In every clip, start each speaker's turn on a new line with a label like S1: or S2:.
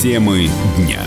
S1: Темы дня.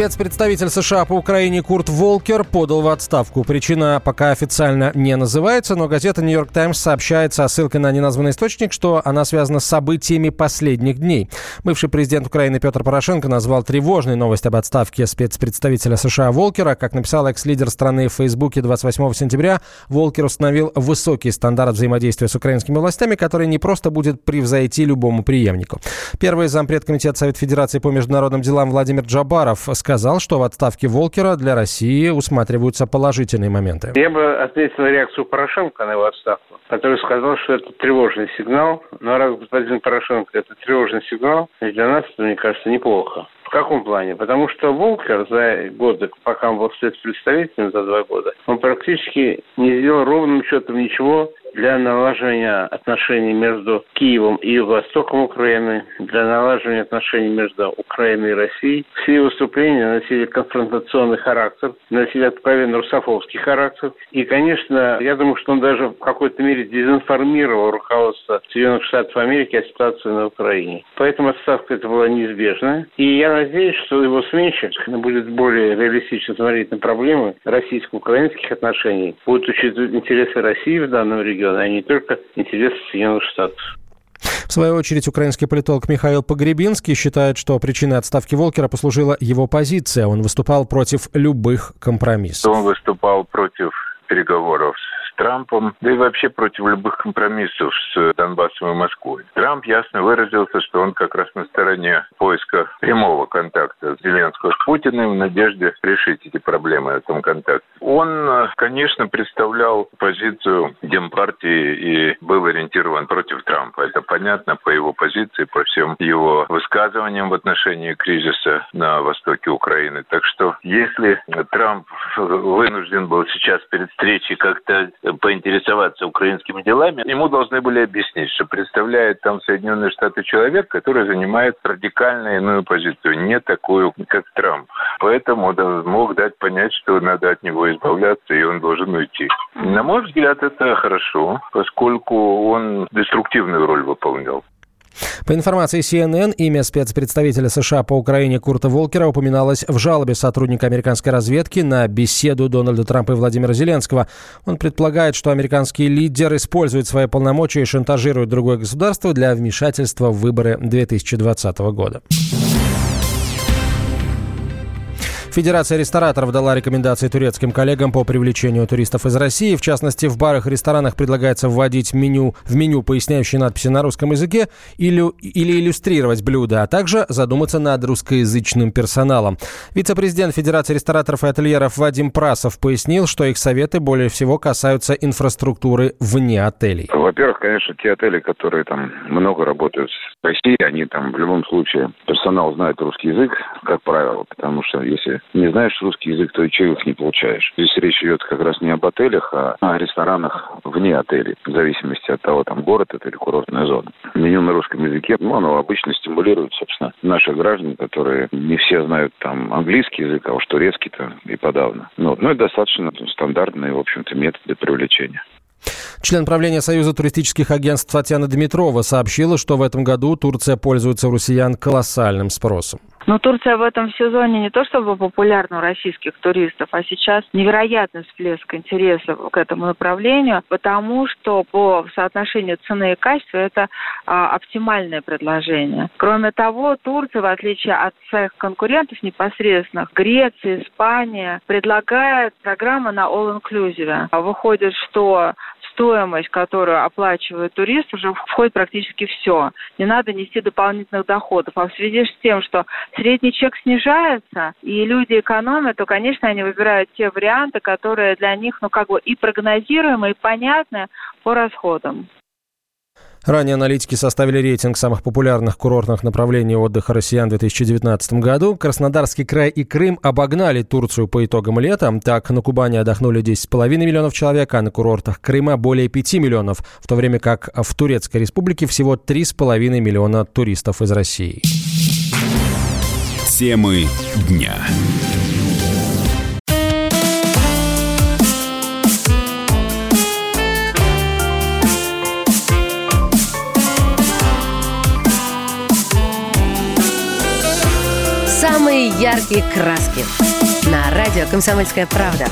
S2: Спецпредставитель США по Украине Курт Волкер подал в отставку. Причина пока официально не называется, но газета «Нью-Йорк Таймс» сообщает со ссылкой на неназванный источник, что она связана с событиями последних дней. Бывший президент Украины Петр Порошенко назвал тревожной новость об отставке спецпредставителя США Волкера. Как написал экс-лидер страны в Фейсбуке 28 сентября, Волкер установил высокий стандарт взаимодействия с украинскими властями, который не просто будет превзойти любому преемнику. Первый зампред Комитета Совет Федерации по международным делам Владимир Джабаров сказал, сказал, что в отставке Волкера для России усматриваются положительные моменты.
S3: Я бы отметил реакцию Порошенко на его отставку, который сказал, что это тревожный сигнал. Но раз господин Порошенко это тревожный сигнал, для нас это, мне кажется, неплохо. В каком плане? Потому что Волкер за годы, пока он был спецпредставителем, за два года, он практически не сделал ровным счетом ничего для налаживания отношений между Киевом и Юго-Востоком Украины, для налаживания отношений между Украиной и Россией. Все выступления носили конфронтационный характер, носили откровенно русофобский характер. И, конечно, я думаю, что он даже в какой-то мере дезинформировал руководство Соединенных Штатов Америки о ситуации на Украине. Поэтому отставка это была неизбежна. И я надеюсь, что его сменщик будет более реалистично смотреть на проблемы российско-украинских отношений, будет учитывать интересы России в данном регионе, региона, а не только интересы Соединенных Штатов.
S2: В свою очередь, украинский политолог Михаил Погребинский считает, что причиной отставки Волкера послужила его позиция. Он выступал против любых компромиссов.
S4: Он выступал против переговоров с Трампом, да и вообще против любых компромиссов с Донбассом и Москвой. Трамп ясно выразился, что он как раз на стороне поиска прямого контакта Зеленского с Путиным в надежде решить эти проблемы в этом контакте. Он, конечно, представлял позицию Демпартии и был ориентирован против Трампа. Это понятно по его позиции, по всем его высказываниям в отношении кризиса на востоке Украины. Так что если Трамп вынужден был сейчас перед встречей как-то поинтересоваться украинскими делами, ему должны были объяснить, что представляет там Соединенные Штаты человек, который занимает радикально иную позицию, не такую, как Трамп. Поэтому он мог дать понять, что надо от него избавляться, и он должен уйти. На мой взгляд, это хорошо, поскольку он деструктивную роль выполнял.
S2: По информации CNN, имя спецпредставителя США по Украине Курта Волкера упоминалось в жалобе сотрудника американской разведки на беседу Дональда Трампа и Владимира Зеленского. Он предполагает, что американский лидер использует свои полномочия и шантажирует другое государство для вмешательства в выборы 2020 года. Федерация рестораторов дала рекомендации турецким коллегам по привлечению туристов из России. В частности, в барах и ресторанах предлагается вводить меню, в меню поясняющие надписи на русском языке или, или иллюстрировать блюда, а также задуматься над русскоязычным персоналом. Вице-президент Федерации рестораторов и ательеров Вадим Прасов пояснил, что их советы более всего касаются инфраструктуры вне отелей.
S5: Во-первых, конечно, те отели, которые там много работают в России, они там в любом случае персонал знает русский язык, как правило, потому что если не знаешь русский язык, то и чаевых не получаешь. Здесь речь идет как раз не об отелях, а о ресторанах вне отелей, в зависимости от того, там город это или курортная зона. Меню на русском языке, ну, оно обычно стимулирует, собственно, наших граждан, которые не все знают там английский язык, а уж турецкий-то и подавно. Ну, ну, это достаточно стандартные, в общем-то, методы привлечения.
S2: Член правления Союза туристических агентств Татьяна Дмитрова сообщила, что в этом году Турция пользуется у россиян колоссальным спросом.
S6: Но Турция в этом сезоне не то чтобы популярна у российских туристов, а сейчас невероятный всплеск интереса к этому направлению, потому что по соотношению цены и качества это а, оптимальное предложение. Кроме того, Турция, в отличие от своих конкурентов непосредственных, Греция, Испания, предлагает программы на all-inclusive. Выходит, что стоимость, которую оплачивает турист, уже входит практически все. Не надо нести дополнительных доходов. А в связи с тем, что средний чек снижается, и люди экономят, то, конечно, они выбирают те варианты, которые для них, ну, как бы и прогнозируемы, и понятны по расходам.
S2: Ранее аналитики составили рейтинг самых популярных курортных направлений отдыха россиян в 2019 году. Краснодарский край и Крым обогнали Турцию по итогам лета. Так, на Кубани отдохнули 10,5 миллионов человек, а на курортах Крыма более 5 миллионов, в то время как в Турецкой республике всего 3,5 миллиона туристов из России.
S1: Темы дня.
S7: самые яркие краски. На радио «Комсомольская правда».